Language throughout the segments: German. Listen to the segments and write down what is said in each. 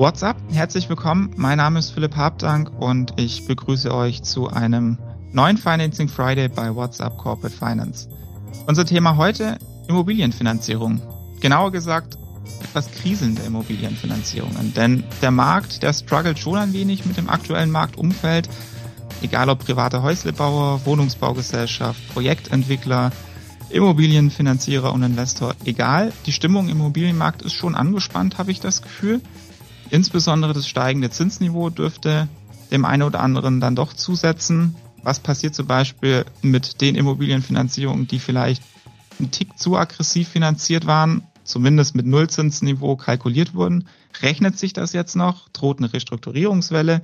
What's up? Herzlich willkommen. Mein Name ist Philipp Habdank und ich begrüße euch zu einem neuen Financing Friday bei WhatsApp Corporate Finance. Unser Thema heute Immobilienfinanzierung. Genauer gesagt etwas kriselnde Immobilienfinanzierungen, denn der Markt, der struggelt schon ein wenig mit dem aktuellen Marktumfeld, egal ob privater Häuslebauer, Wohnungsbaugesellschaft, Projektentwickler, Immobilienfinanzierer und Investor, egal, die Stimmung im Immobilienmarkt ist schon angespannt, habe ich das Gefühl. Insbesondere das steigende Zinsniveau dürfte dem einen oder anderen dann doch zusetzen. Was passiert zum Beispiel mit den Immobilienfinanzierungen, die vielleicht einen Tick zu aggressiv finanziert waren, zumindest mit Nullzinsniveau kalkuliert wurden? Rechnet sich das jetzt noch? Droht eine Restrukturierungswelle?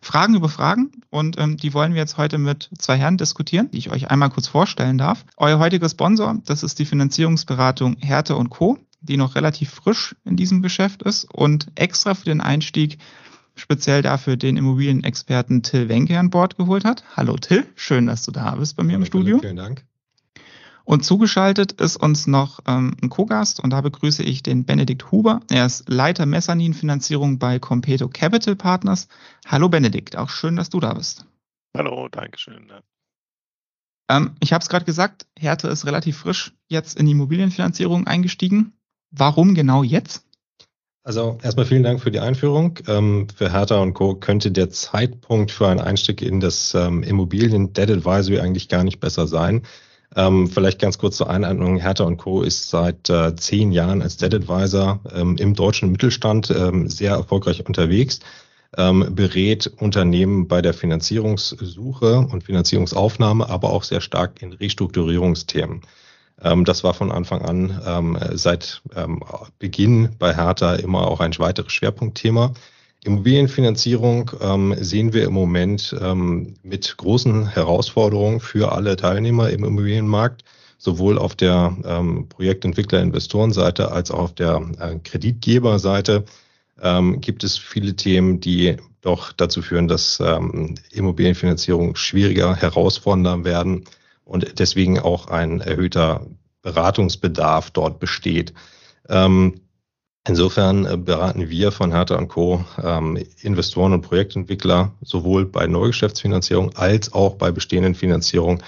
Fragen über Fragen und ähm, die wollen wir jetzt heute mit zwei Herren diskutieren, die ich euch einmal kurz vorstellen darf. Euer heutiger Sponsor, das ist die Finanzierungsberatung Härte und Co die noch relativ frisch in diesem Geschäft ist und extra für den Einstieg speziell dafür den Immobilienexperten Till Wenke an Bord geholt hat. Hallo Till, schön, dass du da bist bei mir Hallo, im Studio. Vielen Dank. Und zugeschaltet ist uns noch ähm, ein Co-Gast und da begrüße ich den Benedikt Huber. Er ist Leiter Mezzaninfinanzierung bei Competo Capital Partners. Hallo Benedikt, auch schön, dass du da bist. Hallo, danke schön. Ähm, ich habe es gerade gesagt, Härte ist relativ frisch jetzt in die Immobilienfinanzierung eingestiegen. Warum genau jetzt? Also erstmal vielen Dank für die Einführung. Ähm, für Hertha und Co. könnte der Zeitpunkt für einen Einstieg in das ähm, Immobilien Debt Advisory eigentlich gar nicht besser sein. Ähm, vielleicht ganz kurz zur Einordnung. Hertha und Co. ist seit äh, zehn Jahren als Debt Advisor im deutschen Mittelstand sehr erfolgreich unterwegs, berät Unternehmen bei der Finanzierungssuche und Finanzierungsaufnahme, aber auch sehr stark in Restrukturierungsthemen. Ähm, das war von Anfang an ähm, seit ähm, Beginn bei Hertha immer auch ein weiteres Schwerpunktthema. Immobilienfinanzierung ähm, sehen wir im Moment ähm, mit großen Herausforderungen für alle Teilnehmer im Immobilienmarkt, sowohl auf der ähm, Projektentwickler-Investorenseite als auch auf der äh, Kreditgeberseite ähm, gibt es viele Themen, die doch dazu führen, dass Immobilienfinanzierung schwieriger, herausfordernder werden und deswegen auch ein erhöhter Beratungsbedarf dort besteht. Ähm, insofern äh, beraten wir von Hertha Co. Ähm, Investoren und Projektentwickler sowohl bei Neugeschäftsfinanzierung als auch bei bestehenden Finanzierungen,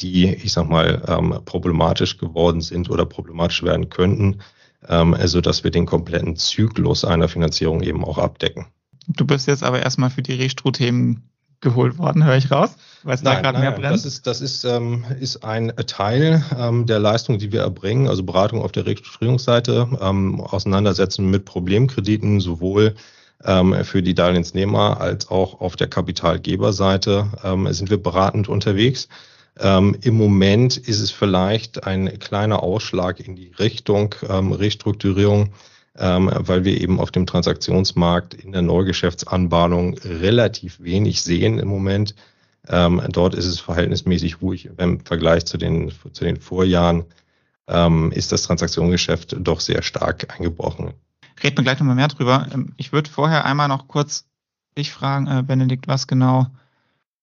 die, ich sag mal, ähm, problematisch geworden sind oder problematisch werden könnten, also dass wir den kompletten Zyklus einer Finanzierung eben auch abdecken. Du bist jetzt aber erstmal für die Restro-Themen geholt worden, höre ich raus, weil es da gerade mehr brennt. Das ist, das ist, ähm, ist ein Teil ähm, der Leistung, die wir erbringen, also Beratung auf der Registrierungsseite, ähm, Auseinandersetzen mit Problemkrediten, sowohl ähm, für die Darlehensnehmer als auch auf der Kapitalgeberseite ähm, sind wir beratend unterwegs. Ähm, Im Moment ist es vielleicht ein kleiner Ausschlag in die Richtung ähm, Restrukturierung ähm, weil wir eben auf dem Transaktionsmarkt in der Neugeschäftsanbahnung relativ wenig sehen im Moment. Ähm, dort ist es verhältnismäßig ruhig im Vergleich zu den, zu den Vorjahren. Ähm, ist das Transaktionsgeschäft doch sehr stark eingebrochen. Reden wir gleich nochmal mehr drüber. Ähm, ich würde vorher einmal noch kurz dich fragen, äh, Benedikt, was genau,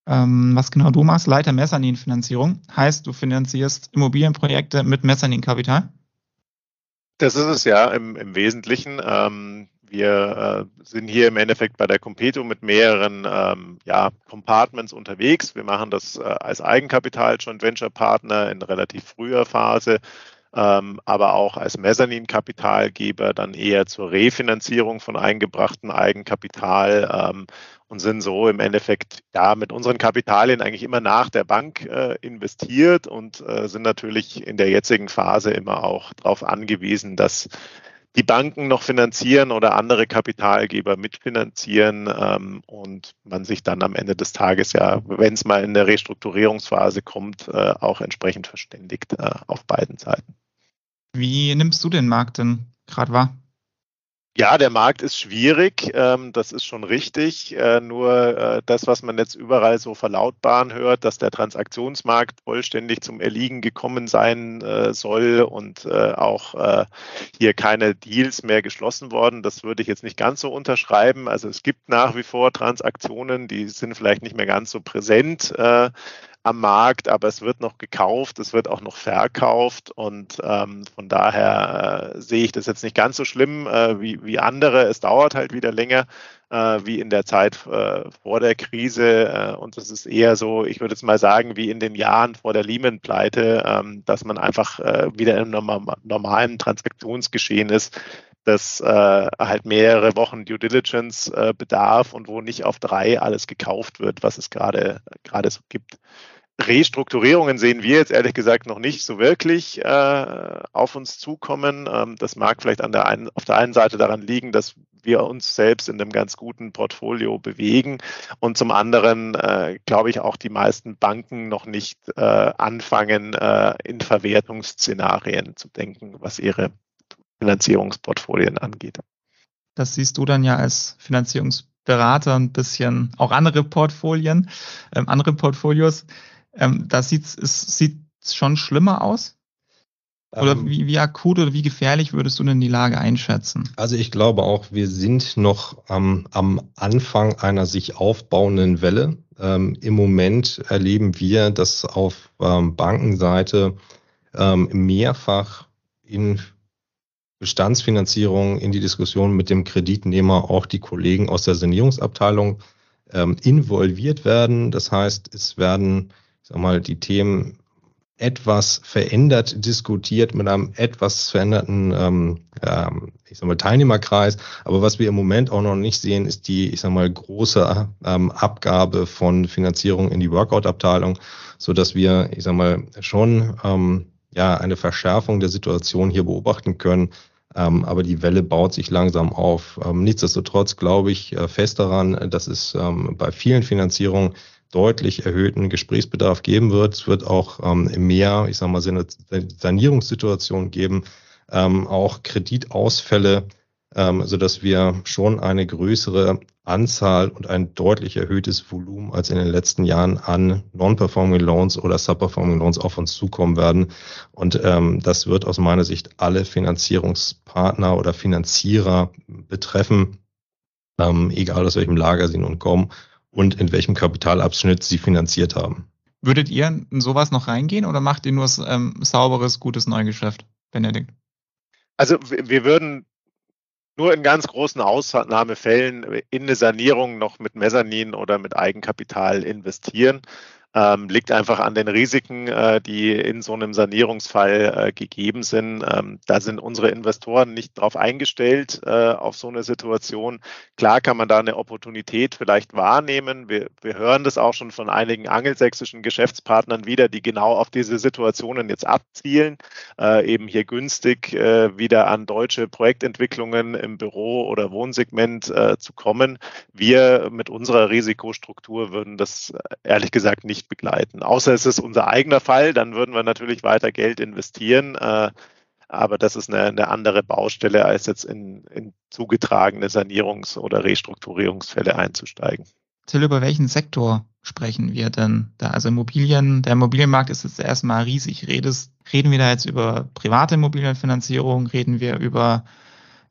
ähm, was genau du machst. Leiter Mezzaninfinanzierung. Heißt, du finanzierst Immobilienprojekte mit Mezzaninkapital? Das ist es ja im, im Wesentlichen. Ähm, wir äh, sind hier im Endeffekt bei der Competo mit mehreren ähm, ja, Compartments unterwegs. Wir machen das äh, als Eigenkapital Joint Venture Partner in relativ früher Phase, ähm, aber auch als Mezzanin-Kapitalgeber dann eher zur Refinanzierung von eingebrachtem Eigenkapital ähm, und sind so im Endeffekt ja mit unseren Kapitalien eigentlich immer nach der Bank äh, investiert und äh, sind natürlich in der jetzigen Phase immer auch darauf angewiesen, dass die Banken noch finanzieren oder andere Kapitalgeber mitfinanzieren ähm, und man sich dann am Ende des Tages ja, wenn es mal in der Restrukturierungsphase kommt, äh, auch entsprechend verständigt äh, auf beiden Seiten. Wie nimmst du den Markt denn gerade wahr? Ja, der Markt ist schwierig, ähm, das ist schon richtig. Äh, nur äh, das, was man jetzt überall so verlautbaren hört, dass der Transaktionsmarkt vollständig zum Erliegen gekommen sein äh, soll und auch hier keine Deals mehr geschlossen worden, das würde ich jetzt nicht ganz so unterschreiben. Also es gibt nach wie vor Transaktionen, die sind vielleicht nicht mehr ganz so präsent am Markt, aber es wird noch gekauft, es wird auch noch verkauft und ähm, von daher äh, sehe ich das jetzt nicht ganz so schlimm äh, wie, wie andere. Es dauert halt wieder länger äh, wie in der Zeit äh, vor der Krise äh, und es ist eher so, ich würde jetzt mal sagen, wie in den Jahren vor der Lehman-Pleite, ähm, dass man einfach äh, wieder im normalen Transaktionsgeschehen ist das äh, halt mehrere Wochen Due Diligence äh, bedarf und wo nicht auf drei alles gekauft wird, was es gerade gerade so gibt. Restrukturierungen sehen wir jetzt ehrlich gesagt noch nicht so wirklich äh, auf uns zukommen. Ähm, das mag vielleicht an der einen, auf der einen Seite daran liegen, dass wir uns selbst in einem ganz guten Portfolio bewegen und zum anderen äh, glaube ich auch die meisten Banken noch nicht äh, anfangen, äh, in Verwertungsszenarien zu denken, was ihre Finanzierungsportfolien angeht. Das siehst du dann ja als Finanzierungsberater ein bisschen auch andere Portfolien, ähm, andere Portfolios. Ähm, da sieht es sieht schon schlimmer aus. Oder ähm, wie, wie akut oder wie gefährlich würdest du denn die Lage einschätzen? Also ich glaube auch, wir sind noch ähm, am Anfang einer sich aufbauenden Welle. Ähm, Im Moment erleben wir, dass auf ähm, Bankenseite ähm, mehrfach in Bestandsfinanzierung in die Diskussion mit dem Kreditnehmer auch die Kollegen aus der Sanierungsabteilung ähm, involviert werden. Das heißt, es werden, ich sag mal, die Themen etwas verändert diskutiert mit einem etwas veränderten ähm, ähm, ich sag mal, Teilnehmerkreis. Aber was wir im Moment auch noch nicht sehen, ist die, ich sag mal, große ähm, Abgabe von Finanzierung in die Workout-Abteilung, so dass wir, ich sag mal, schon ähm, ja eine Verschärfung der Situation hier beobachten können. Ähm, aber die Welle baut sich langsam auf. Ähm, nichtsdestotrotz glaube ich äh, fest daran, dass es ähm, bei vielen Finanzierungen deutlich erhöhten Gesprächsbedarf geben wird. Es wird auch ähm, mehr, ich sage mal, Sanierungssituationen geben, ähm, auch Kreditausfälle ähm, so dass wir schon eine größere Anzahl und ein deutlich erhöhtes Volumen als in den letzten Jahren an Non-Performing Loans oder Sub-Performing Loans auf uns zukommen werden. Und ähm, das wird aus meiner Sicht alle Finanzierungspartner oder Finanzierer betreffen, ähm, egal aus welchem Lager sie nun kommen und in welchem Kapitalabschnitt sie finanziert haben. Würdet ihr in sowas noch reingehen oder macht ihr nur ähm, sauberes, gutes Neugeschäft, Benedikt? Also wir würden nur in ganz großen Ausnahmefällen in eine Sanierung noch mit Mezzanin oder mit Eigenkapital investieren ähm, liegt einfach an den Risiken, äh, die in so einem Sanierungsfall äh, gegeben sind. Ähm, da sind unsere Investoren nicht darauf eingestellt, äh, auf so eine Situation. Klar kann man da eine Opportunität vielleicht wahrnehmen. Wir, wir hören das auch schon von einigen angelsächsischen Geschäftspartnern wieder, die genau auf diese Situationen jetzt abzielen, äh, eben hier günstig äh, wieder an deutsche Projektentwicklungen im Büro- oder Wohnsegment äh, zu kommen. Wir mit unserer Risikostruktur würden das ehrlich gesagt nicht nicht begleiten. Außer es ist unser eigener Fall, dann würden wir natürlich weiter Geld investieren. Äh, aber das ist eine, eine, andere Baustelle, als jetzt in, in zugetragene Sanierungs- oder Restrukturierungsfälle einzusteigen. Till, über welchen Sektor sprechen wir denn da? Also Immobilien, der Immobilienmarkt ist jetzt erstmal riesig. Redest, reden wir da jetzt über private Immobilienfinanzierung? Reden wir über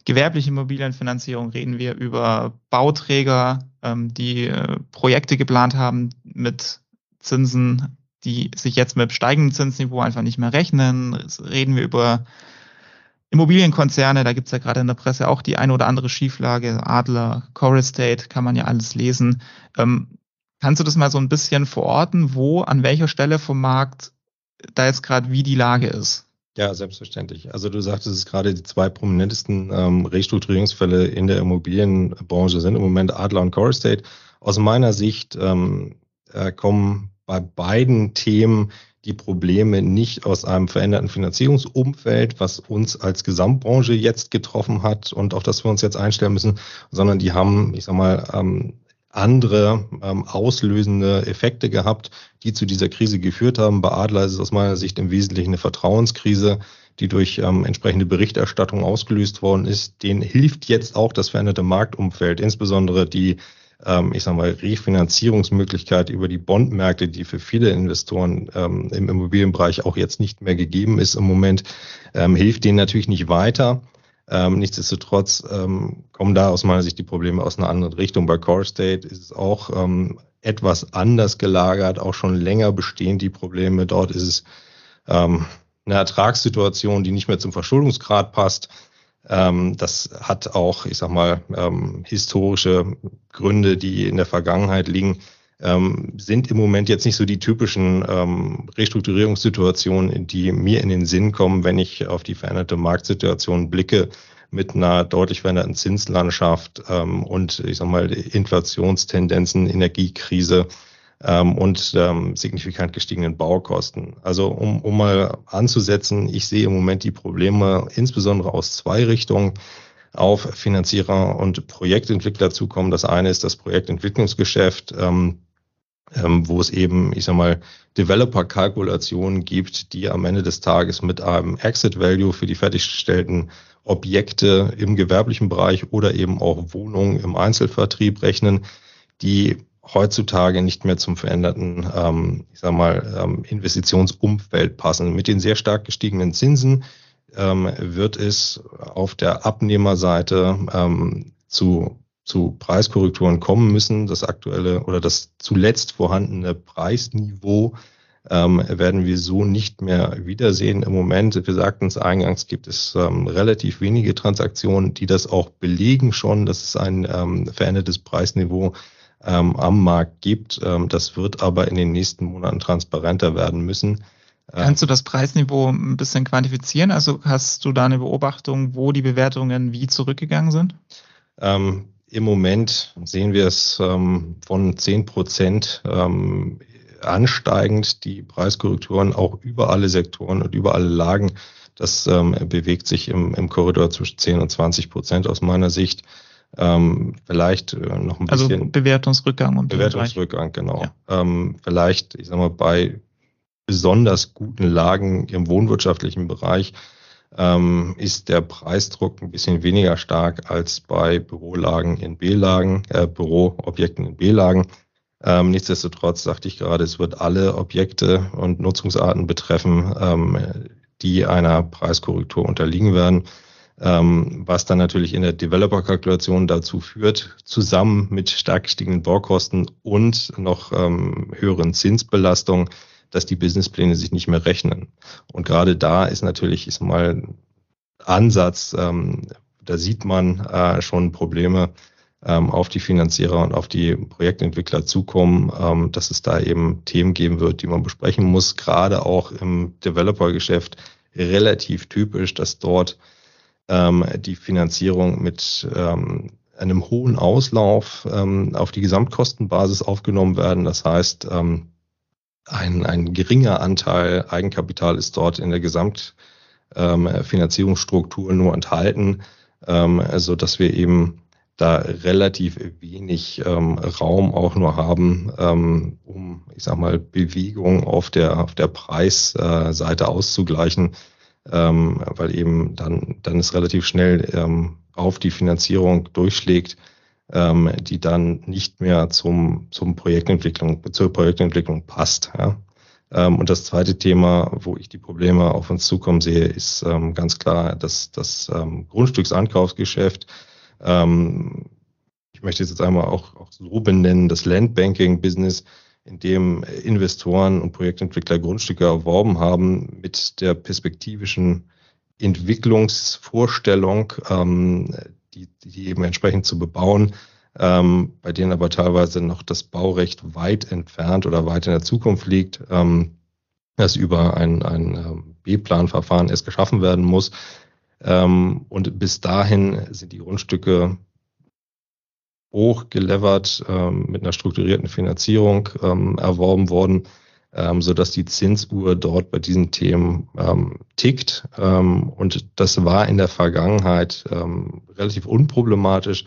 gewerbliche Immobilienfinanzierung? Reden wir über Bauträger, ähm, die äh, Projekte geplant haben mit Zinsen, die sich jetzt mit steigenden Zinsniveau einfach nicht mehr rechnen. Jetzt reden wir über Immobilienkonzerne, da gibt's ja gerade in der Presse auch die eine oder andere Schieflage, Adler, Core Estate, kann man ja alles lesen. Ähm, kannst du das mal so ein bisschen verorten, wo, an welcher Stelle vom Markt da jetzt gerade wie die Lage ist? Ja, selbstverständlich. Also du sagtest es gerade, die zwei prominentesten ähm, Restrukturierungsfälle in der Immobilienbranche sind im Moment Adler und Core Estate. Aus meiner Sicht ähm, äh, kommen bei beiden Themen die Probleme nicht aus einem veränderten Finanzierungsumfeld, was uns als Gesamtbranche jetzt getroffen hat und auf das wir uns jetzt einstellen müssen, sondern die haben, ich sag mal, ähm, andere ähm, auslösende Effekte gehabt, die zu dieser Krise geführt haben. Bei Adler ist es aus meiner Sicht im Wesentlichen eine Vertrauenskrise, die durch ähm, entsprechende Berichterstattung ausgelöst worden ist, denen hilft jetzt auch das veränderte Marktumfeld, insbesondere die ähm, ich sage mal, Refinanzierungsmöglichkeit über die Bondmärkte, die für viele Investoren ähm, im Immobilienbereich auch jetzt nicht mehr gegeben ist im Moment, ähm, hilft denen natürlich nicht weiter. Ähm, nichtsdestotrotz ähm, kommen da aus meiner Sicht die Probleme aus einer anderen Richtung. Bei Core State ist es auch ähm, etwas anders gelagert, auch schon länger bestehen die Probleme. Dort ist es ähm, eine Ertragssituation, die nicht mehr zum Verschuldungsgrad passt. Ähm, das hat auch, ich sag mal, ähm, historische Gründe, die in der Vergangenheit liegen, ähm, sind im Moment jetzt nicht so die typischen Restrukturierungssituationen, die mir in den Sinn kommen, wenn ich auf die veränderte Marktsituation blicke mit einer deutlich veränderten Zinslandschaft und ich sag mal Inflationstendenzen, Energiekrise ähm, und ähm, signifikant gestiegenen Baukosten. Also um, um mal anzusetzen, ich sehe im Moment die Probleme insbesondere aus zwei Richtungen auf Finanzierer und Projektentwickler zukommen. Das eine ist das Projektentwicklungsgeschäft, ähm, ähm, wo es eben, ich sag mal, Developer-Kalkulationen gibt, die am Ende des Tages mit einem Exit-Value für die fertiggestellten Objekte im gewerblichen Bereich oder eben auch Wohnungen im Einzelvertrieb rechnen, die heutzutage nicht mehr zum veränderten, ähm, ich sag mal, ähm, Investitionsumfeld passen. Mit den sehr stark gestiegenen Zinsen ähm, wird es auf der Abnehmerseite ähm, zu, zu Preiskorrekturen kommen müssen. Das aktuelle oder das zuletzt vorhandene Preisniveau ähm, werden wir so nicht mehr wiedersehen. Im Moment, wir sagten es eingangs, gibt es ähm, relativ wenige Transaktionen, die das auch belegen schon, dass es ein ähm, verändertes Preisniveau ähm, am Markt gibt. Ähm, das wird aber in den nächsten Monaten transparenter werden müssen. Ähm, Kannst du das Preisniveau ein bisschen quantifizieren? Also hast du da eine Beobachtung, wo die Bewertungen wie zurückgegangen sind? Ähm, Im Moment sehen wir es ähm, von 10 Prozent ähm, ansteigend, die Preiskorrekturen auch über alle Sektoren und über alle Lagen. Das ähm, bewegt sich im, im Korridor zwischen 10 und 20 Prozent aus meiner Sicht. Ähm, vielleicht äh, noch ein also bisschen. Also Bewertungsrückgang und Bewertungsrückgang, genau. Ja. Ähm, vielleicht, ich sag mal, bei besonders guten Lagen im wohnwirtschaftlichen Bereich ähm, ist der Preisdruck ein bisschen weniger stark als bei Bürolagen in B-Lagen, äh, Büroobjekten in B-Lagen. Ähm, nichtsdestotrotz sagte ich gerade, es wird alle Objekte und Nutzungsarten betreffen, ähm, die einer Preiskorrektur unterliegen werden ähm, was dann natürlich in der Developer-Kalkulation dazu führt, zusammen mit stark gestiegenen Baukosten und noch ähm, höheren Zinsbelastungen, dass die Businesspläne sich nicht mehr rechnen. Und gerade da ist natürlich, ist mal Ansatz, ähm, da sieht man äh, schon Probleme ähm, auf die Finanzierer und auf die Projektentwickler zukommen, ähm, dass es da eben Themen geben wird, die man besprechen muss, gerade auch im Developer-Geschäft relativ typisch, dass dort ähm, die Finanzierung mit ähm, einem hohen Auslauf ähm, auf die Gesamtkostenbasis aufgenommen werden. Das heißt, ähm, ein, ein geringer Anteil Eigenkapital ist dort in der Gesamtfinanzierungsstruktur ähm, nur enthalten, ähm, so dass wir eben da relativ wenig ähm, Raum auch nur haben, ähm, um, ich sag mal, Bewegung auf der, auf der Preisseite auszugleichen ähm, weil eben dann, dann es relativ schnell ähm, auf die Finanzierung durchschlägt, ähm, die dann nicht mehr zum, zum Projektentwicklung, zur Projektentwicklung passt. Ja. Ähm, und das zweite Thema, wo ich die Probleme auf uns zukommen sehe, ist ähm, ganz klar das, das ähm, Grundstücksankaufsgeschäft. Ähm, ich möchte es jetzt einmal auch, auch so benennen, das Landbanking-Business in dem Investoren und Projektentwickler Grundstücke erworben haben mit der perspektivischen Entwicklungsvorstellung, ähm, die, die eben entsprechend zu bebauen, ähm, bei denen aber teilweise noch das Baurecht weit entfernt oder weit in der Zukunft liegt, ähm, das über ein, ein ähm, B-Plan-Verfahren erst geschaffen werden muss. Ähm, und bis dahin sind die Grundstücke hochgelevert ähm, mit einer strukturierten Finanzierung ähm, erworben worden, ähm, so dass die Zinsuhr dort bei diesen Themen ähm, tickt. Ähm, und das war in der Vergangenheit ähm, relativ unproblematisch,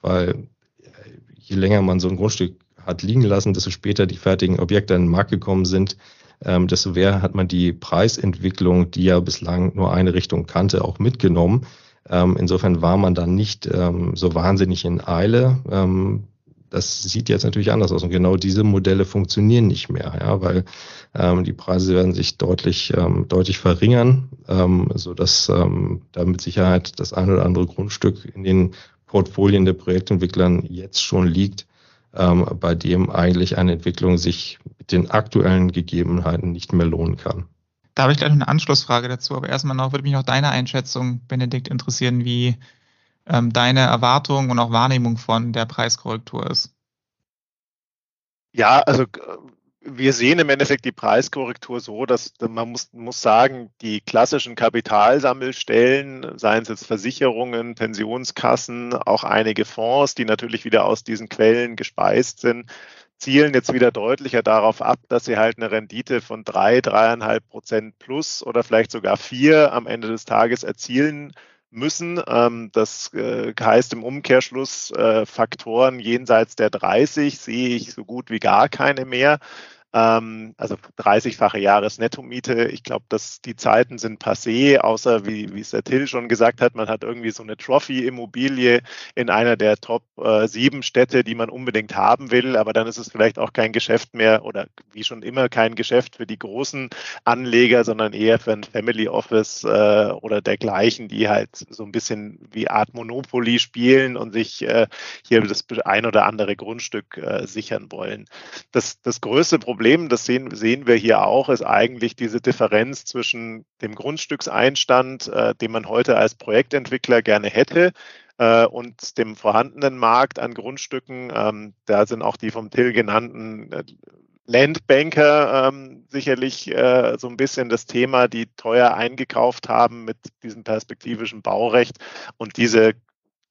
weil äh, je länger man so ein Grundstück hat liegen lassen, desto später die fertigen Objekte in den Markt gekommen sind, ähm, desto mehr hat man die Preisentwicklung, die ja bislang nur eine Richtung kannte, auch mitgenommen. Ähm, insofern war man dann nicht ähm, so wahnsinnig in Eile. Ähm, das sieht jetzt natürlich anders aus und genau diese Modelle funktionieren nicht mehr, ja, weil ähm, die Preise werden sich deutlich, ähm, deutlich verringern, ähm, so dass ähm, da mit Sicherheit das ein oder andere Grundstück in den Portfolien der Projektentwicklern jetzt schon liegt, ähm, bei dem eigentlich eine Entwicklung sich mit den aktuellen Gegebenheiten nicht mehr lohnen kann. Da habe ich gleich noch eine Anschlussfrage dazu, aber erstmal noch würde mich noch deine Einschätzung, Benedikt, interessieren, wie ähm, deine Erwartung und auch Wahrnehmung von der Preiskorrektur ist. Ja, also wir sehen im Endeffekt die Preiskorrektur so, dass man muss, muss sagen, die klassischen Kapitalsammelstellen, seien es jetzt Versicherungen, Pensionskassen, auch einige Fonds, die natürlich wieder aus diesen Quellen gespeist sind, zielen jetzt wieder deutlicher darauf ab, dass sie halt eine Rendite von drei, dreieinhalb Prozent plus oder vielleicht sogar vier am Ende des Tages erzielen müssen. Ähm, das äh, heißt im Umkehrschluss, äh, Faktoren jenseits der 30 sehe ich so gut wie gar keine mehr. Ähm, also 30-fache Jahresnettomiete. Ich glaube, dass die Zeiten sind passé, außer wie, wie es der Till schon gesagt hat, man hat irgendwie so eine Trophy-Immobilie in einer der Top äh, sieben Städte, die man unbedingt haben will. Aber dann ist es vielleicht auch kein Geschäft mehr oder wie schon immer kein Geschäft für die großen Anleger, sondern eher für ein Family Office äh, oder dergleichen, die halt so ein bisschen wie Art Monopoly spielen und sich äh, hier das ein oder andere Grundstück äh, sichern wollen. Das, das größte Problem Problem, das sehen, sehen wir hier auch, ist eigentlich diese Differenz zwischen dem Grundstückseinstand, äh, den man heute als Projektentwickler gerne hätte, äh, und dem vorhandenen Markt an Grundstücken. Ähm, da sind auch die vom Till genannten äh, Landbanker ähm, sicherlich äh, so ein bisschen das Thema, die teuer eingekauft haben mit diesem perspektivischen Baurecht und diese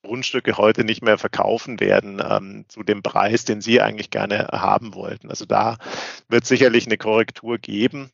Grundstücke heute nicht mehr verkaufen werden ähm, zu dem Preis, den Sie eigentlich gerne haben wollten. Also da wird sicherlich eine Korrektur geben.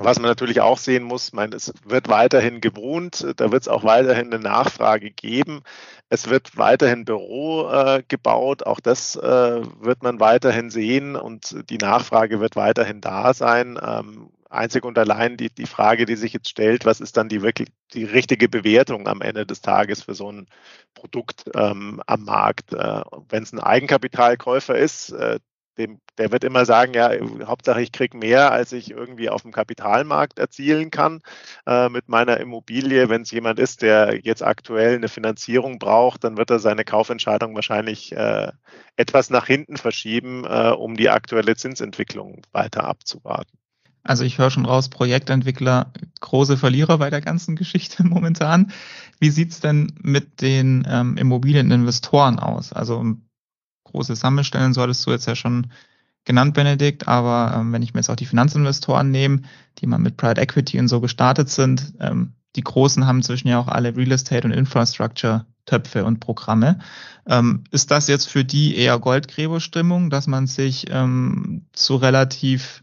Was man natürlich auch sehen muss, meine, es wird weiterhin gewohnt, da wird es auch weiterhin eine Nachfrage geben. Es wird weiterhin Büro äh, gebaut, auch das äh, wird man weiterhin sehen und die Nachfrage wird weiterhin da sein. Ähm, einzig und allein die, die Frage, die sich jetzt stellt, was ist dann die wirklich die richtige Bewertung am Ende des Tages für so ein Produkt ähm, am Markt? Äh, Wenn es ein Eigenkapitalkäufer ist, äh, dem, der wird immer sagen, ja, Hauptsache ich kriege mehr, als ich irgendwie auf dem Kapitalmarkt erzielen kann äh, mit meiner Immobilie. Wenn es jemand ist, der jetzt aktuell eine Finanzierung braucht, dann wird er seine Kaufentscheidung wahrscheinlich äh, etwas nach hinten verschieben, äh, um die aktuelle Zinsentwicklung weiter abzuwarten. Also ich höre schon raus, Projektentwickler, große Verlierer bei der ganzen Geschichte momentan. Wie sieht's denn mit den ähm, Immobilieninvestoren aus? Also große Sammelstellen solltest du jetzt ja schon genannt, Benedikt, aber ähm, wenn ich mir jetzt auch die Finanzinvestoren nehme, die mal mit Private Equity und so gestartet sind, ähm, die Großen haben zwischen ja auch alle Real Estate und Infrastructure Töpfe und Programme. Ähm, ist das jetzt für die eher Goldgräberstimmung, dass man sich ähm, zu relativ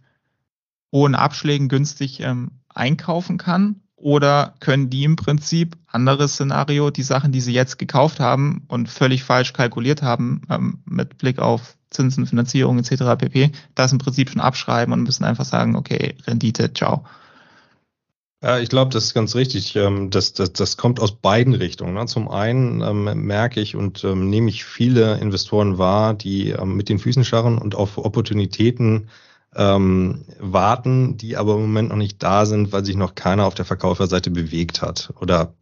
hohen Abschlägen günstig ähm, einkaufen kann? Oder können die im Prinzip, anderes Szenario, die Sachen, die sie jetzt gekauft haben und völlig falsch kalkuliert haben, ähm, mit Blick auf Zinsen, Finanzierung etc. pp., das im Prinzip schon abschreiben und müssen einfach sagen, okay, Rendite, ciao. Ja, ich glaube, das ist ganz richtig. Ähm, das, das, das kommt aus beiden Richtungen. Ne? Zum einen ähm, merke ich und ähm, nehme ich viele Investoren wahr, die ähm, mit den Füßen scharren und auf Opportunitäten ähm, warten, die aber im Moment noch nicht da sind, weil sich noch keiner auf der Verkäuferseite bewegt hat oder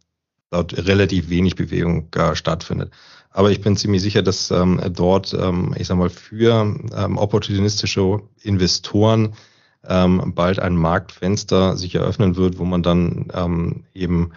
dort relativ wenig Bewegung äh, stattfindet. Aber ich bin ziemlich sicher, dass ähm, dort, ähm, ich sag mal, für ähm, opportunistische Investoren ähm, bald ein Marktfenster sich eröffnen wird, wo man dann ähm, eben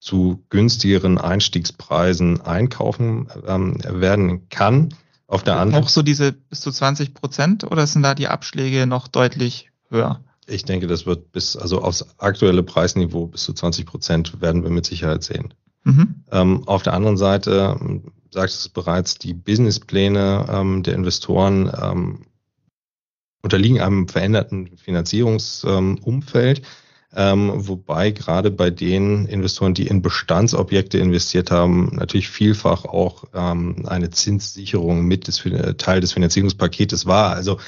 zu günstigeren Einstiegspreisen einkaufen ähm, werden kann. Auf der anderen auch so diese bis zu 20 Prozent oder sind da die Abschläge noch deutlich höher? Ich denke, das wird bis, also aufs aktuelle Preisniveau bis zu 20 Prozent werden wir mit Sicherheit sehen. Mhm. Ähm, auf der anderen Seite, ähm, sagst du es bereits, die Businesspläne ähm, der Investoren ähm, unterliegen einem veränderten Finanzierungsumfeld. Ähm, wobei gerade bei den Investoren, die in Bestandsobjekte investiert haben, natürlich vielfach auch ähm, eine Zinssicherung mit des, Teil des Finanzierungspaketes war. Also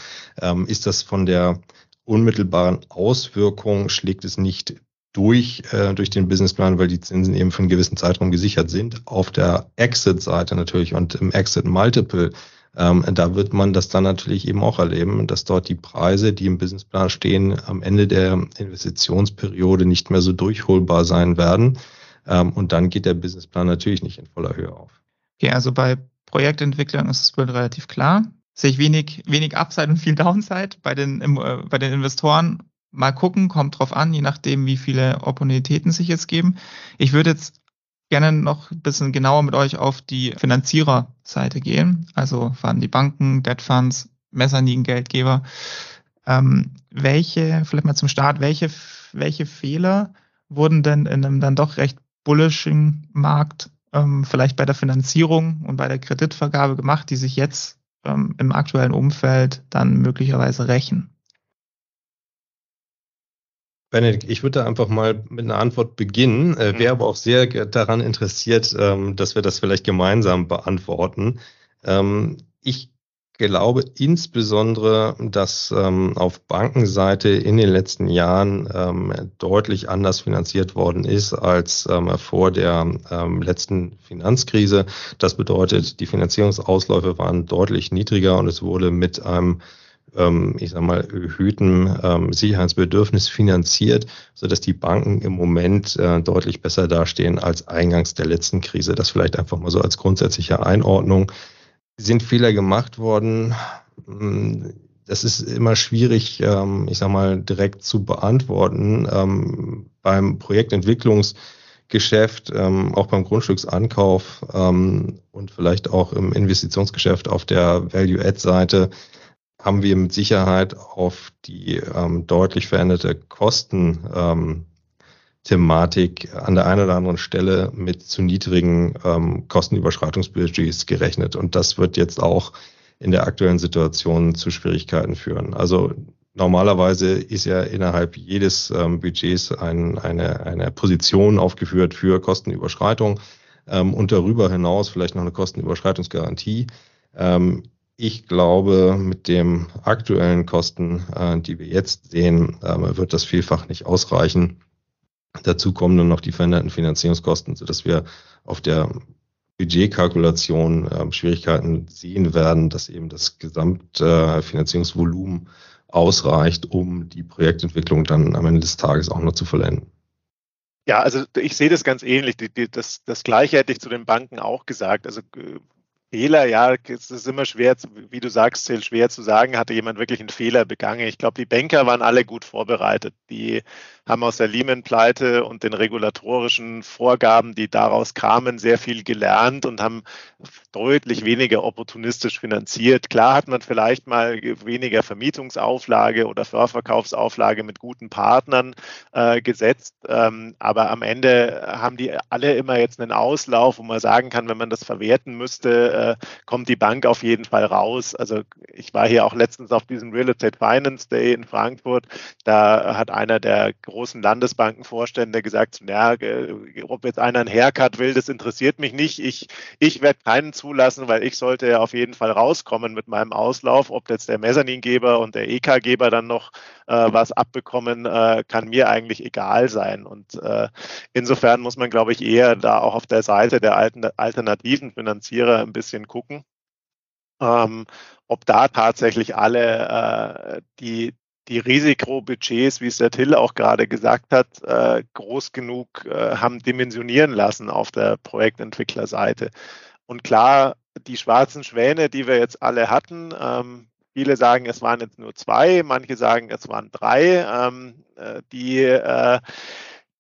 ähm, ist das von der unmittelbaren Auswirkungen schlägt es nicht durch, äh, durch den Businessplan, weil die Zinsen eben für einen gewissen Zeitraum gesichert sind. Auf der Exit-Seite natürlich und im Exit-Multiple, ähm, da wird man das dann natürlich eben auch erleben, dass dort die Preise, die im Businessplan stehen, am Ende der Investitionsperiode nicht mehr so durchholbar sein werden. Ähm, und dann geht der Businessplan natürlich nicht in voller Höhe auf. Okay, also bei Projektentwicklern ist das Bild relativ klar. Sehe ich wenig, wenig Upside und viel Downside. Bei den, äh, bei den Investoren mal gucken, kommt drauf an, je nachdem, wie viele Opportunitäten sich jetzt geben. Ich würde jetzt gerne noch ein bisschen genauer mit euch auf die Finanziererseite gehen. Also waren die Banken, Debt Funds, Mezzanin-Geldgeber. Ähm, welche, vielleicht mal zum Start, welche, welche Fehler wurden denn in einem dann doch recht bullishing Markt ähm, vielleicht bei der Finanzierung und bei der Kreditvergabe gemacht, die sich jetzt ähm, im aktuellen Umfeld dann möglicherweise rächen? Benedikt, ich würde einfach mal mit einer Antwort beginnen, äh, wäre mhm. aber auch sehr daran interessiert, ähm, dass wir das vielleicht gemeinsam beantworten. Ähm, ich glaube insbesondere, dass ähm, auf Bankenseite in den letzten Jahren ähm, deutlich anders finanziert worden ist als ähm, vor der ähm, letzten Finanzkrise. Das bedeutet, die Finanzierungsausläufe waren deutlich niedriger und es wurde mit einem ähm, ich sag mal, erhöhten ähm, Sicherheitsbedürfnis finanziert, so dass die Banken im Moment äh, deutlich besser dastehen als eingangs der letzten Krise. Das vielleicht einfach mal so als grundsätzliche Einordnung. Sind Fehler gemacht worden? Hm, das ist immer schwierig, ähm, ich sag mal, direkt zu beantworten. Beim Projektentwicklungsgeschäft, auch beim Grundstücksankauf und vielleicht auch im Investitionsgeschäft auf der Value-Add-Seite haben wir mit Sicherheit auf die ähm, deutlich veränderte Kosten Thematik an der einen oder anderen Stelle mit zu niedrigen ähm, Kostenüberschreitungsbudgets gerechnet. Und das wird jetzt auch in der aktuellen Situation zu Schwierigkeiten führen. Also normalerweise ist ja innerhalb jedes ähm, Budgets ein, eine, eine Position aufgeführt für Kostenüberschreitung ähm, und darüber hinaus vielleicht noch eine Kostenüberschreitungsgarantie. Ähm, ich glaube, mit dem aktuellen Kosten, äh, die wir jetzt sehen, äh, wird das vielfach nicht ausreichen Dazu kommen dann noch die veränderten Finanzierungskosten, sodass wir auf der Budgetkalkulation äh, Schwierigkeiten sehen werden, dass eben das Gesamtfinanzierungsvolumen äh, ausreicht, um die Projektentwicklung dann am Ende des Tages auch noch zu vollenden. Ja, also ich sehe das ganz ähnlich. Die, die, das, das Gleiche hätte ich zu den Banken auch gesagt. Also äh, Fehler, ja, es ist immer schwer, wie du sagst, sehr schwer zu sagen, hatte jemand wirklich einen Fehler begangen. Ich glaube, die Banker waren alle gut vorbereitet. Die haben aus der Lehman-Pleite und den regulatorischen Vorgaben, die daraus kamen, sehr viel gelernt und haben deutlich weniger opportunistisch finanziert. Klar hat man vielleicht mal weniger Vermietungsauflage oder Vorverkaufsauflage mit guten Partnern äh, gesetzt, ähm, aber am Ende haben die alle immer jetzt einen Auslauf, wo man sagen kann, wenn man das verwerten müsste, äh, kommt die Bank auf jeden Fall raus. Also ich war hier auch letztens auf diesem Real Estate Finance Day in Frankfurt. Da hat einer der großen Landesbankenvorstände gesagt, ja, ob jetzt einer einen Haircut will, das interessiert mich nicht. Ich, ich werde keinen zulassen, weil ich sollte ja auf jeden Fall rauskommen mit meinem Auslauf. Ob jetzt der Mezzaningeber und der EK-Geber dann noch äh, was abbekommen, äh, kann mir eigentlich egal sein. Und äh, insofern muss man, glaube ich, eher da auch auf der Seite der alten alternativen Finanzierer ein bisschen bisschen gucken, ähm, ob da tatsächlich alle äh, die, die Risikobudgets, wie es der Till auch gerade gesagt hat, äh, groß genug äh, haben dimensionieren lassen auf der Projektentwicklerseite. Und klar, die schwarzen Schwäne, die wir jetzt alle hatten, ähm, viele sagen, es waren jetzt nur zwei, manche sagen, es waren drei, ähm, äh, die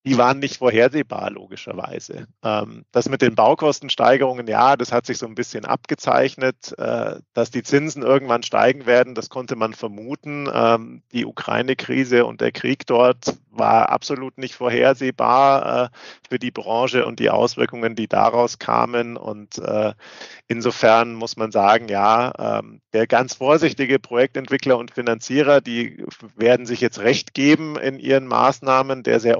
die waren nicht vorhersehbar, logischerweise. Ähm, das mit den Baukostensteigerungen, ja, das hat sich so ein bisschen abgezeichnet. Äh, dass die Zinsen irgendwann steigen werden, das konnte man vermuten. Ähm, die Ukraine-Krise und der Krieg dort war absolut nicht vorhersehbar äh, für die Branche und die Auswirkungen, die daraus kamen. Und äh, insofern muss man sagen, ja, ähm, der ganz vorsichtige Projektentwickler und Finanzierer, die werden sich jetzt recht geben in ihren Maßnahmen. Der sehr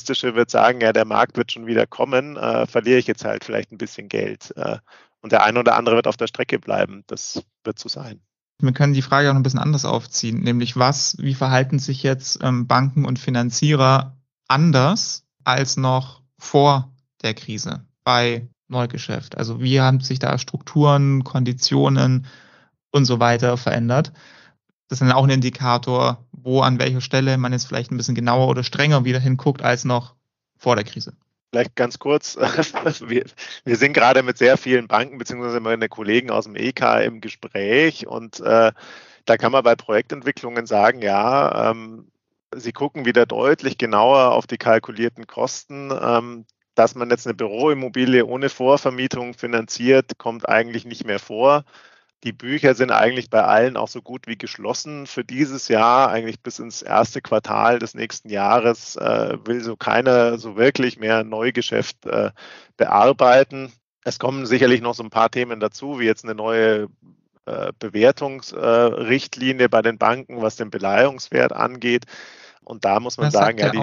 opportunistische wird sagen, ja, der Markt wird schon wieder kommen, äh, verliere ich jetzt halt vielleicht ein bisschen Geld. Äh, und der eine oder andere wird auf der Strecke bleiben. Das wird so sein. Wir können die Frage auch ein bisschen anders aufziehen, nämlich was, wie verhalten sich jetzt ähm, Banken und Finanzierer anders als noch vor der Krise bei Neugeschäft? Also wie haben sich da Strukturen, Konditionen und so weiter verändert? Das ist dann auch ein Indikator, wo an welcher Stelle man jetzt vielleicht ein bisschen genauer oder strenger wieder hinguckt als noch vor der Krise. Vielleicht ganz kurz. Wir, wir sind gerade mit sehr vielen Banken beziehungsweise meine Kollegen aus dem EK im Gespräch und äh, da kann man bei Projektentwicklungen sagen, ja, ähm, sie gucken wieder deutlich genauer auf die kalkulierten Kosten. Ähm, dass man jetzt eine Büroimmobilie ohne Vorvermietung finanziert, kommt eigentlich nicht mehr vor. Die Bücher sind eigentlich bei allen auch so gut wie geschlossen für dieses Jahr. Eigentlich bis ins erste Quartal des nächsten Jahres äh, will so keiner so wirklich mehr Neugeschäft äh, bearbeiten. Es kommen sicherlich noch so ein paar Themen dazu, wie jetzt eine neue äh, Bewertungsrichtlinie bei den Banken, was den Beleihungswert angeht. Und da muss man was sagen, ja, die,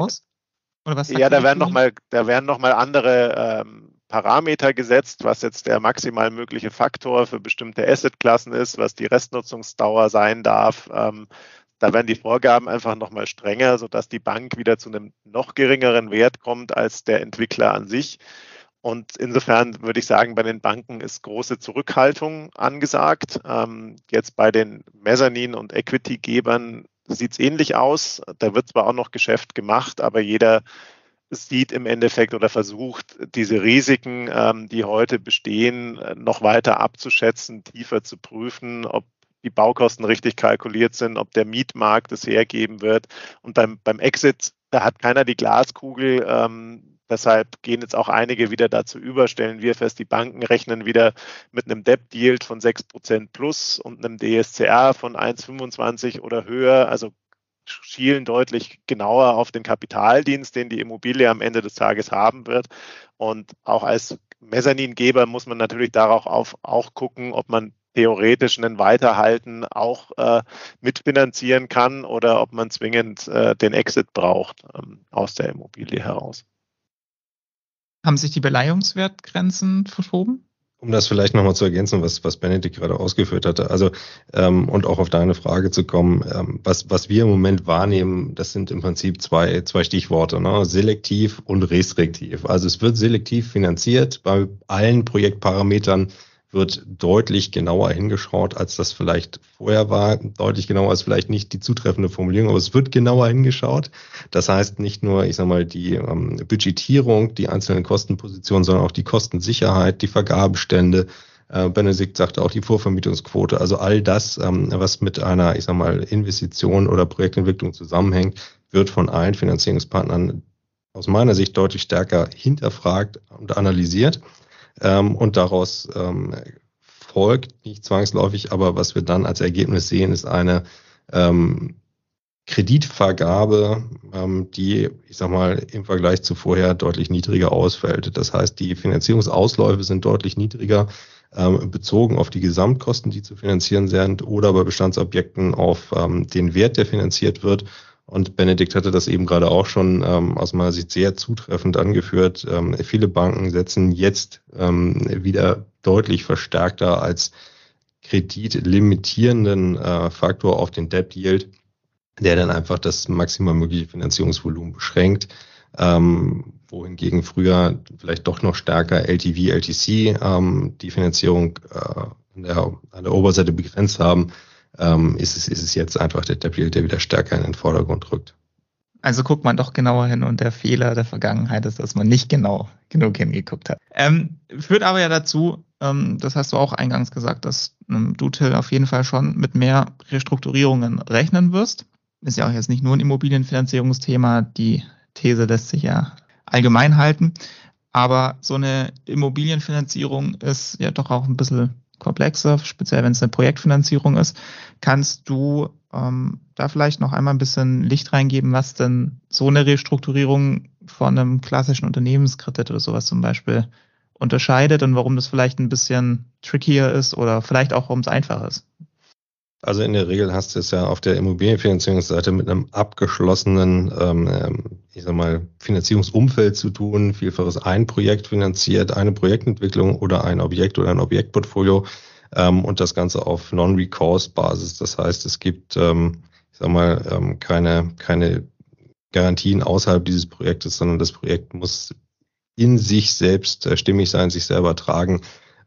ja, da werden nochmal, da werden noch mal andere ähm, Parameter gesetzt, was jetzt der maximal mögliche Faktor für bestimmte Assetklassen ist, was die Restnutzungsdauer sein darf. Ähm, da werden die Vorgaben einfach nochmal strenger, sodass die Bank wieder zu einem noch geringeren Wert kommt als der Entwickler an sich. Und insofern würde ich sagen, bei den Banken ist große Zurückhaltung angesagt. Ähm, jetzt bei den Mezzanin- und Equity-Gebern sieht es ähnlich aus. Da wird zwar auch noch Geschäft gemacht, aber jeder sieht im Endeffekt oder versucht, diese Risiken, ähm, die heute bestehen, noch weiter abzuschätzen, tiefer zu prüfen, ob die Baukosten richtig kalkuliert sind, ob der Mietmarkt es hergeben wird. Und beim, beim Exit, da hat keiner die Glaskugel. Ähm, deshalb gehen jetzt auch einige wieder dazu über, stellen wir fest, die Banken rechnen wieder mit einem Debt-Yield von 6% plus und einem DSCR von 1,25 oder höher. Also schielen deutlich genauer auf den Kapitaldienst, den die Immobilie am Ende des Tages haben wird. Und auch als Mezzaningeber muss man natürlich darauf auf, auch gucken, ob man theoretisch einen Weiterhalten auch äh, mitfinanzieren kann oder ob man zwingend äh, den Exit braucht ähm, aus der Immobilie heraus. Haben sich die Beleihungswertgrenzen verschoben? Um das vielleicht nochmal zu ergänzen, was, was Benedikt gerade ausgeführt hatte, also ähm, und auch auf deine Frage zu kommen, ähm, was, was wir im Moment wahrnehmen, das sind im Prinzip zwei, zwei Stichworte, ne? selektiv und restriktiv. Also es wird selektiv finanziert bei allen Projektparametern, wird deutlich genauer hingeschaut, als das vielleicht vorher war. Deutlich genauer ist vielleicht nicht die zutreffende Formulierung, aber es wird genauer hingeschaut. Das heißt nicht nur, ich sage mal, die ähm, Budgetierung, die einzelnen Kostenpositionen, sondern auch die Kostensicherheit, die Vergabestände. Äh, Benedikt sagte auch die Vorvermietungsquote. Also all das, ähm, was mit einer, ich sage mal, Investition oder Projektentwicklung zusammenhängt, wird von allen Finanzierungspartnern aus meiner Sicht deutlich stärker hinterfragt und analysiert. Ähm, und daraus ähm, folgt nicht zwangsläufig, aber was wir dann als Ergebnis sehen, ist eine ähm, Kreditvergabe, ähm, die, ich sag mal, im Vergleich zu vorher deutlich niedriger ausfällt. Das heißt, die Finanzierungsausläufe sind deutlich niedriger, ähm, bezogen auf die Gesamtkosten, die zu finanzieren sind, oder bei Bestandsobjekten auf ähm, den Wert, der finanziert wird. Und Benedikt hatte das eben gerade auch schon ähm, aus meiner Sicht sehr zutreffend angeführt. Ähm, viele Banken setzen jetzt ähm, wieder deutlich verstärkter als kreditlimitierenden äh, Faktor auf den Debt Yield, der dann einfach das maximal mögliche Finanzierungsvolumen beschränkt. Ähm, wohingegen früher vielleicht doch noch stärker LTV, LTC ähm, die Finanzierung äh, an, der, an der Oberseite begrenzt haben ähm, ist, es, ist es jetzt einfach der Depp der wieder stärker in den Vordergrund rückt. Also guckt man doch genauer hin und der Fehler der Vergangenheit ist, dass man nicht genau genug hingeguckt hat. Ähm, führt aber ja dazu, ähm, das hast du auch eingangs gesagt, dass ähm, du, Till, auf jeden Fall schon mit mehr Restrukturierungen rechnen wirst. Ist ja auch jetzt nicht nur ein Immobilienfinanzierungsthema, die These lässt sich ja allgemein halten. Aber so eine Immobilienfinanzierung ist ja doch auch ein bisschen komplexer, speziell wenn es eine Projektfinanzierung ist. Kannst du ähm, da vielleicht noch einmal ein bisschen Licht reingeben, was denn so eine Restrukturierung von einem klassischen Unternehmenskredit oder sowas zum Beispiel unterscheidet und warum das vielleicht ein bisschen trickier ist oder vielleicht auch, warum es einfach ist? Also in der Regel hast du es ja auf der Immobilienfinanzierungsseite mit einem abgeschlossenen, ähm, ähm, ich sag mal, Finanzierungsumfeld zu tun. Vielfaches ein Projekt finanziert, eine Projektentwicklung oder ein Objekt oder ein Objektportfolio. ähm, und das Ganze auf Non-Recourse-Basis. Das heißt, es gibt, ähm, ich sag mal, ähm, keine, keine Garantien außerhalb dieses Projektes, sondern das Projekt muss in sich selbst äh, stimmig sein, sich selber tragen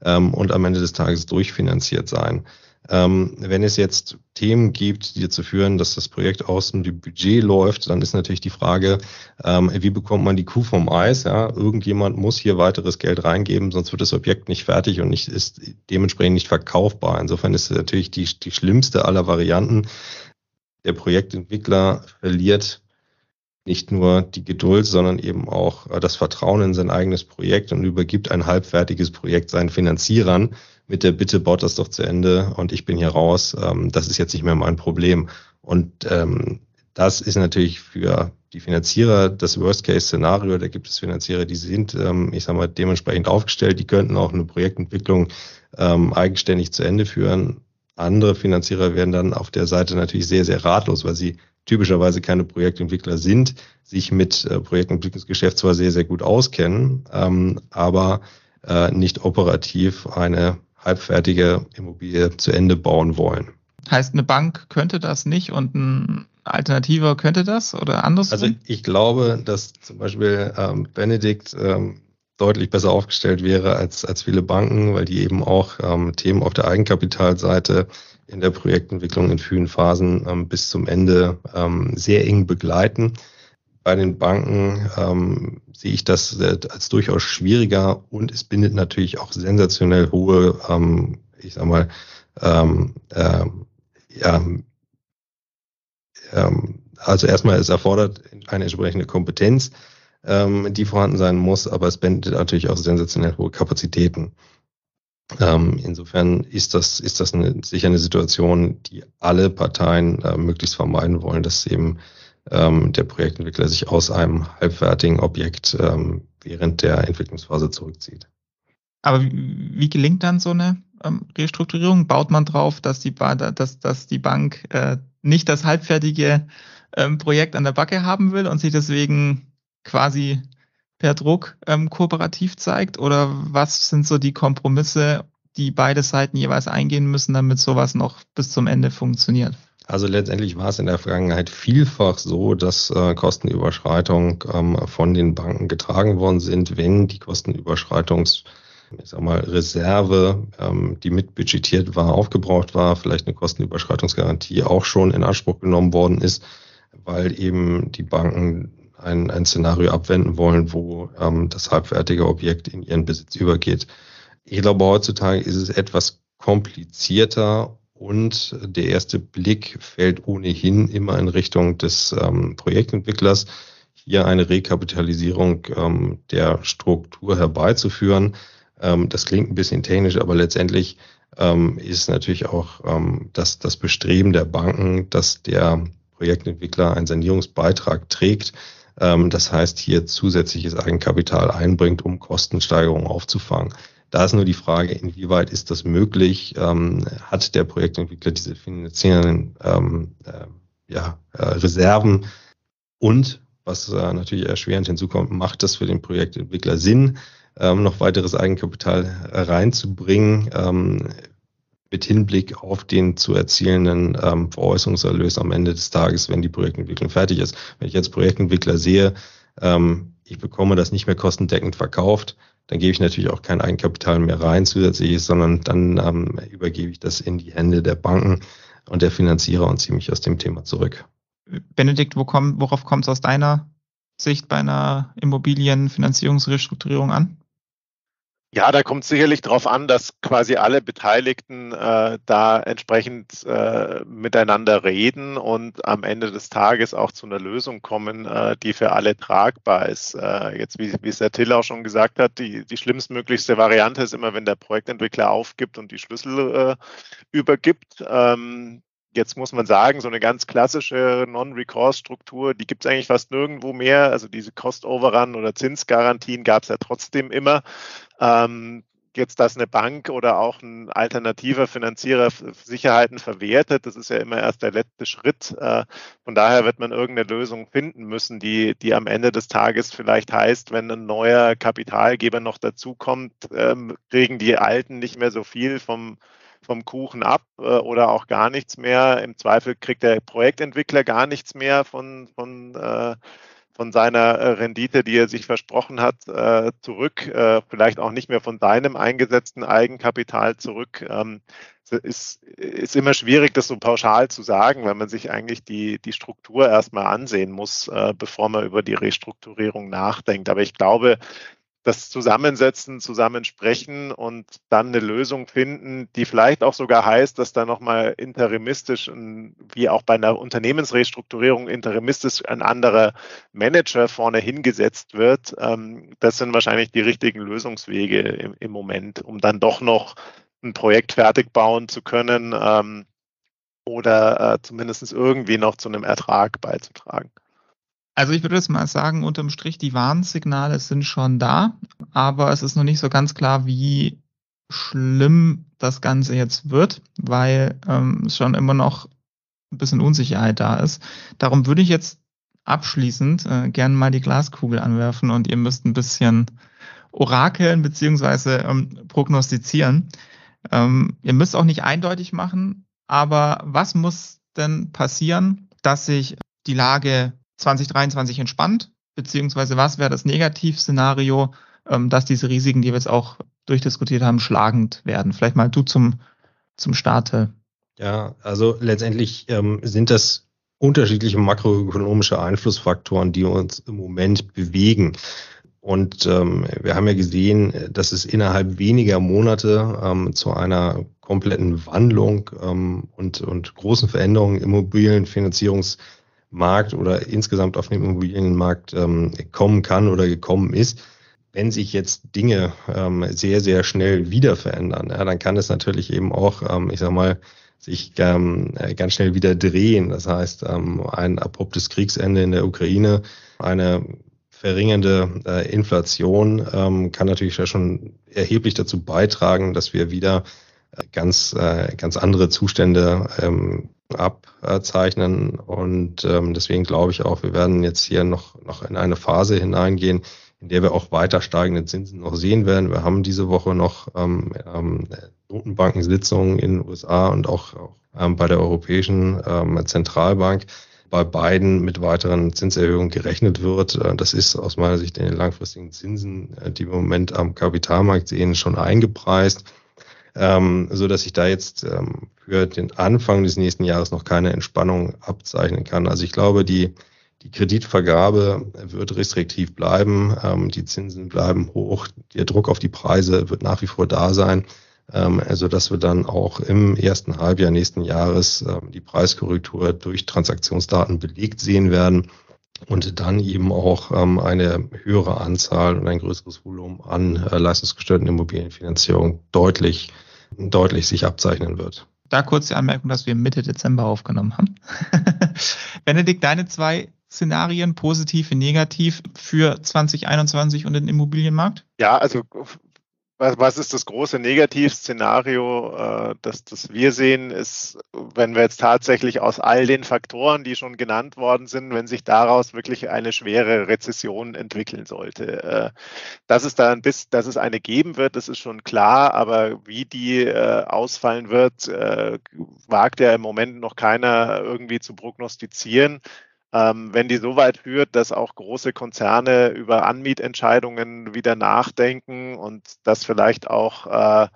ähm, und am Ende des Tages durchfinanziert sein. Ähm, wenn es jetzt Themen gibt, die dazu führen, dass das Projekt aus dem Budget läuft, dann ist natürlich die Frage, ähm, wie bekommt man die Kuh vom Eis? Ja? Irgendjemand muss hier weiteres Geld reingeben, sonst wird das Objekt nicht fertig und nicht, ist dementsprechend nicht verkaufbar. Insofern ist es natürlich die, die schlimmste aller Varianten. Der Projektentwickler verliert nicht nur die Geduld, sondern eben auch äh, das Vertrauen in sein eigenes Projekt und übergibt ein halbfertiges Projekt seinen Finanzierern mit der Bitte, baut das doch zu Ende und ich bin hier raus. Ähm, das ist jetzt nicht mehr mein Problem. Und ähm, das ist natürlich für die Finanzierer das Worst-Case-Szenario. Da gibt es Finanzierer, die sind, ähm, ich sage mal, dementsprechend aufgestellt. Die könnten auch eine Projektentwicklung eigenständig zu Ende führen. Andere Finanzierer werden dann auf der Seite natürlich sehr, sehr ratlos, weil sie typischerweise keine Projektentwickler sind, sich mit äh, Projektentwicklungsgeschäft zwar sehr, sehr gut auskennen, ähm, aber äh, nicht operativ eine halbfertige Immobilie zu Ende bauen wollen. Heißt, eine Bank könnte das nicht und ein Alternativer könnte das oder anders? Also ich glaube, dass zum Beispiel ähm, Benedikt ähm, deutlich besser aufgestellt wäre als, als viele Banken, weil die eben auch ähm, Themen auf der Eigenkapitalseite in der Projektentwicklung in frühen Phasen ähm, bis zum Ende ähm, sehr eng begleiten. Bei den Banken ähm, sehe ich das äh, als durchaus schwieriger und es bindet natürlich auch sensationell hohe, ähm, ich sag mal, ähm, ähm, ja, ähm, also erstmal es erfordert eine entsprechende Kompetenz, ähm, die vorhanden sein muss, aber es bindet natürlich auch sensationell hohe Kapazitäten. Ähm, insofern ist das, ist das eine, sicher eine Situation, die alle Parteien äh, möglichst vermeiden wollen, dass eben ähm, der Projektentwickler sich aus einem halbfertigen Objekt ähm, während der Entwicklungsphase zurückzieht. Aber wie, wie gelingt dann so eine ähm, Restrukturierung? Baut man drauf, dass die, ba dass, dass die Bank äh, nicht das halbfertige ähm, Projekt an der Backe haben will und sich deswegen quasi per Druck ähm, kooperativ zeigt? Oder was sind so die Kompromisse, die beide Seiten jeweils eingehen müssen, damit sowas noch bis zum Ende funktioniert? Also letztendlich war es in der Vergangenheit vielfach so, dass äh, Kostenüberschreitungen ähm, von den Banken getragen worden sind, wenn die Kostenüberschreitungs ich sag mal, Reserve, ähm, die mitbudgetiert war, aufgebraucht war, vielleicht eine Kostenüberschreitungsgarantie auch schon in Anspruch genommen worden ist, weil eben die Banken ein, ein Szenario abwenden wollen, wo ähm, das halbfertige Objekt in ihren Besitz übergeht. Ich glaube, heutzutage ist es etwas komplizierter und der erste Blick fällt ohnehin immer in Richtung des ähm, Projektentwicklers, hier eine Rekapitalisierung ähm, der Struktur herbeizuführen. Ähm, das klingt ein bisschen technisch, aber letztendlich ähm, ist natürlich auch ähm, das, das Bestreben der Banken, dass der Projektentwickler einen Sanierungsbeitrag trägt, ähm, das heißt, hier zusätzliches Eigenkapital einbringt, um Kostensteigerungen aufzufangen. Da ist nur die Frage, inwieweit ist das möglich? Ähm, hat der Projektentwickler diese finanziellen ähm, äh, ja, äh, Reserven? Und, was äh, natürlich erschwerend hinzukommt, macht das für den Projektentwickler Sinn, ähm, noch weiteres Eigenkapital reinzubringen? Ähm, mit Hinblick auf den zu erzielenden ähm, Veräußerungserlös am Ende des Tages, wenn die Projektentwicklung fertig ist. Wenn ich als Projektentwickler sehe, ähm, ich bekomme das nicht mehr kostendeckend verkauft, dann gebe ich natürlich auch kein Eigenkapital mehr rein zusätzliches, sondern dann ähm, übergebe ich das in die Hände der Banken und der Finanzierer und ziehe mich aus dem Thema zurück. Benedikt, wo komm, worauf kommt es aus deiner Sicht bei einer Immobilienfinanzierungsrestrukturierung an? Ja, da kommt sicherlich darauf an, dass quasi alle Beteiligten äh, da entsprechend äh, miteinander reden und am Ende des Tages auch zu einer Lösung kommen, äh, die für alle tragbar ist. Äh, jetzt, wie, wie es der Till auch schon gesagt hat, die, die schlimmstmöglichste Variante ist immer, wenn der Projektentwickler aufgibt und die Schlüssel äh, übergibt. Ähm, Jetzt muss man sagen, so eine ganz klassische Non-Recourse-Struktur, die gibt es eigentlich fast nirgendwo mehr. Also diese Cost-Overrun oder Zinsgarantien gab es ja trotzdem immer. Ähm, jetzt, dass eine Bank oder auch ein alternativer Finanzierer Sicherheiten verwertet, das ist ja immer erst der letzte Schritt. Äh, von daher wird man irgendeine Lösung finden müssen, die, die am Ende des Tages vielleicht heißt, wenn ein neuer Kapitalgeber noch dazukommt, ähm, kriegen die Alten nicht mehr so viel vom vom Kuchen ab äh, oder auch gar nichts mehr. Im Zweifel kriegt der Projektentwickler gar nichts mehr von, von äh, von seiner äh, Rendite, die er sich versprochen hat, äh, zurück, äh, vielleicht auch nicht mehr von seinem eingesetzten Eigenkapital zurück. Ähm, ist, ist immer schwierig, das so pauschal zu sagen, weil man sich eigentlich die, die Struktur erstmal ansehen muss, bevor man über die Restrukturierung nachdenkt. Aber ich glaube, das Zusammensetzen, zusammensprechen und dann eine Lösung finden, die vielleicht auch sogar heißt, dass da nochmal interimistisch, wie auch bei einer Unternehmensrestrukturierung interimistisch ein anderer Manager vorne hingesetzt wird. Ähm, das sind wahrscheinlich die richtigen Lösungswege im, Moment, um dann doch noch ein Projekt fertig bauen zu können ähm, oder äh, zumindest irgendwie noch zu einem Ertrag beizutragen. Also ich würde jetzt mal sagen, unterm Strich, die Warnsignale sind schon da, aber es ist noch nicht so ganz klar, wie schlimm das Ganze jetzt wird, weil ähm, schon immer noch ein bisschen Unsicherheit da ist. Darum würde ich jetzt abschließend äh, gerne mal die Glaskugel anwerfen und ihr müsst ein bisschen orakeln beziehungsweise ähm, prognostizieren. Ähm, ihr müsst auch nicht eindeutig machen, aber was muss denn passieren, dass sich die Lage 2023 entspannt, beziehungsweise was wäre das Negativszenario, ähm, dass diese Risiken, die wir jetzt auch durchdiskutiert haben, schlagend werden? Vielleicht mal du zum, zum Starte. Ja, also letztendlich ähm, sind das unterschiedliche makroökonomische Einflussfaktoren, die uns im Moment bewegen. Und ähm, wir haben ja gesehen, dass es innerhalb weniger Monate ähm, zu einer kompletten Wandlung ähm, und, und großen Veränderungen im Immobilienfinanzierungs Markt oder insgesamt auf dem Immobilienmarkt ähm, kommen kann oder gekommen ist. Wenn sich jetzt Dinge ähm, sehr, sehr schnell wieder verändern, ja, dann kann es natürlich eben auch, ähm, ich sag mal, sich ähm, ganz schnell wieder drehen. Das heißt, ähm, ein abruptes Kriegsende in der Ukraine, eine verringernde äh, Inflation ähm, kann natürlich schon erheblich dazu beitragen, dass wir wieder äh, ganz, äh, ganz andere Zustände ähm, abzeichnen. Und ähm, deswegen glaube ich auch, wir werden jetzt hier noch, noch in eine Phase hineingehen, in der wir auch weiter steigende Zinsen noch sehen werden. Wir haben diese Woche noch ähm, ähm, Notenbankensitzungen in den USA und auch, auch ähm, bei der Europäischen ähm, Zentralbank bei beiden mit weiteren Zinserhöhungen gerechnet wird. Äh, das ist aus meiner Sicht in den langfristigen Zinsen, äh, die wir im Moment am Kapitalmarkt sehen, schon eingepreist ähm, so dass ich da jetzt ähm, für den Anfang des nächsten Jahres noch keine Entspannung abzeichnen kann. Also ich glaube, die, die Kreditvergabe wird restriktiv bleiben, ähm, die Zinsen bleiben hoch, der Druck auf die Preise wird nach wie vor da sein. Ähm, also dass wir dann auch im ersten Halbjahr nächsten Jahres ähm, die Preiskorrektur durch Transaktionsdaten belegt sehen werden und dann eben auch ähm, eine höhere Anzahl und ein größeres Volumen an äh, leistungsgestörten Immobilienfinanzierung deutlich, deutlich sich abzeichnen wird. Da kurz die Anmerkung, dass wir Mitte Dezember aufgenommen haben. Benedikt, deine zwei Szenarien, positiv und negativ für 2021 und den Immobilienmarkt? Ja, also was, was ist das große Negativszenario, äh, das, das wir sehen, ist, wenn wir jetzt tatsächlich aus all den Faktoren, die schon genannt worden sind, wenn sich daraus wirklich eine schwere Rezession entwickeln sollte. Äh, dass es da ein bisschen, dass es eine geben wird, das ist schon klar, aber wie die äh, ausfallen wird, äh, wagt ja im Moment noch keiner irgendwie zu prognostizieren. Ähm, wenn die so weit führt, dass auch große Konzerne über Anmietentscheidungen wieder nachdenken und dass vielleicht auch äh,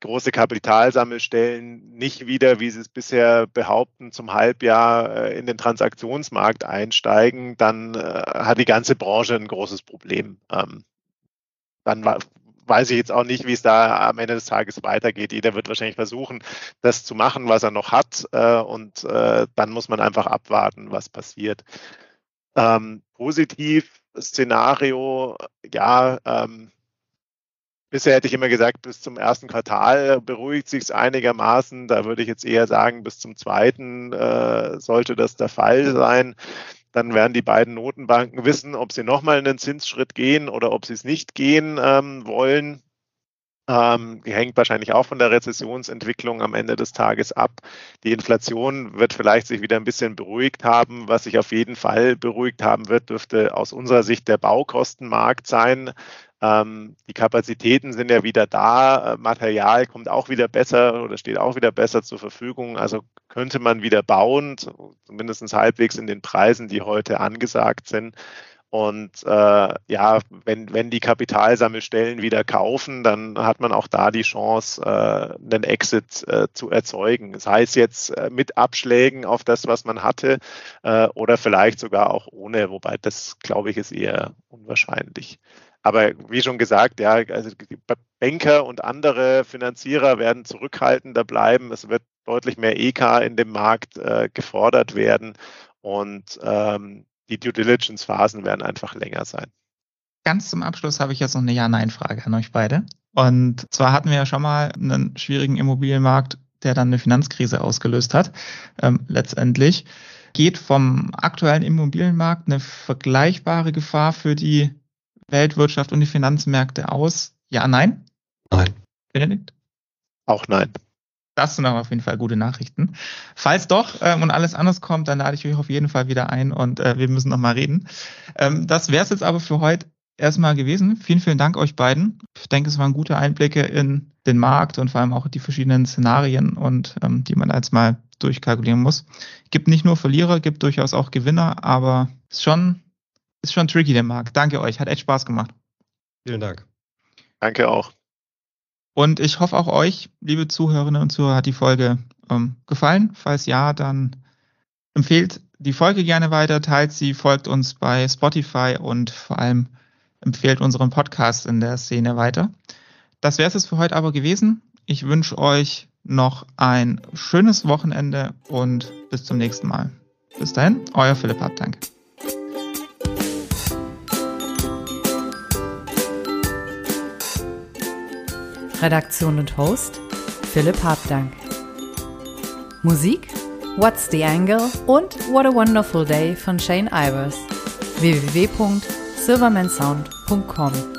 große Kapitalsammelstellen nicht wieder, wie sie es bisher behaupten, zum Halbjahr äh, in den Transaktionsmarkt einsteigen, dann äh, hat die ganze Branche ein großes Problem. Ähm, dann weiß ich jetzt auch nicht, wie es da am Ende des Tages weitergeht. Jeder wird wahrscheinlich versuchen, das zu machen, was er noch hat. Äh, und äh, dann muss man einfach abwarten, was passiert. Ähm, positiv Szenario, ja, ähm, bisher hätte ich immer gesagt, bis zum ersten Quartal beruhigt sich es einigermaßen. Da würde ich jetzt eher sagen, bis zum zweiten äh, sollte das der Fall sein dann werden die beiden Notenbanken wissen, ob sie nochmal einen Zinsschritt gehen oder ob sie es nicht gehen ähm, wollen. Ähm, die hängt wahrscheinlich auch von der Rezessionsentwicklung am Ende des Tages ab. Die Inflation wird vielleicht sich wieder ein bisschen beruhigt haben. Was sich auf jeden Fall beruhigt haben wird, dürfte aus unserer Sicht der Baukostenmarkt sein. Ähm, die Kapazitäten sind ja wieder da, äh, Material kommt auch wieder besser oder steht auch wieder besser zur Verfügung. Also könnte man wieder bauen, zumindest halbwegs in den Preisen, die heute angesagt sind. Und äh, ja, wenn, wenn die Kapitalsammelstellen wieder kaufen, dann hat man auch da die Chance, äh, einen Exit äh, zu erzeugen. Das heißt jetzt äh, mit Abschlägen auf das, was man hatte, äh, oder vielleicht sogar auch ohne, wobei das, glaube ich, ist eher unwahrscheinlich. Aber wie schon gesagt, ja, also Banker und andere Finanzierer werden zurückhaltender bleiben. Es wird deutlich mehr EK in dem Markt äh, gefordert werden. Und ähm, die Due Diligence-Phasen werden einfach länger sein. Ganz zum Abschluss habe ich jetzt noch eine Ja-Nein-Frage an euch beide. Und zwar hatten wir ja schon mal einen schwierigen Immobilienmarkt, der dann eine Finanzkrise ausgelöst hat. Ähm, letztendlich geht vom aktuellen Immobilienmarkt eine vergleichbare Gefahr für die Weltwirtschaft und die Finanzmärkte aus? Ja, nein? Nein. Benedikt? Auch nein. Das sind aber auf jeden Fall gute Nachrichten. Falls doch ähm, und alles anders kommt, dann lade ich euch auf jeden Fall wieder ein und äh, wir müssen nochmal reden. Ähm, das wäre es jetzt aber für heute erstmal gewesen. Vielen, vielen Dank euch beiden. Ich denke, es waren gute Einblicke in den Markt und vor allem auch die verschiedenen Szenarien und ähm, die man jetzt mal durchkalkulieren muss. Gibt nicht nur Verlierer, gibt durchaus auch Gewinner, aber ist schon, ist schon tricky der Markt. Danke euch, hat echt Spaß gemacht. Vielen Dank. Danke auch. Und ich hoffe auch euch, liebe Zuhörerinnen und Zuhörer, hat die Folge ähm, gefallen. Falls ja, dann empfehlt die Folge gerne weiter, teilt sie, folgt uns bei Spotify und vor allem empfehlt unseren Podcast in der Szene weiter. Das wäre es für heute aber gewesen. Ich wünsche euch noch ein schönes Wochenende und bis zum nächsten Mal. Bis dahin, euer Philipp Abdank. Redaktion und Host Philipp Habdank. Musik What's the Angle und What a Wonderful Day von Shane Ivers. www.silvermansound.com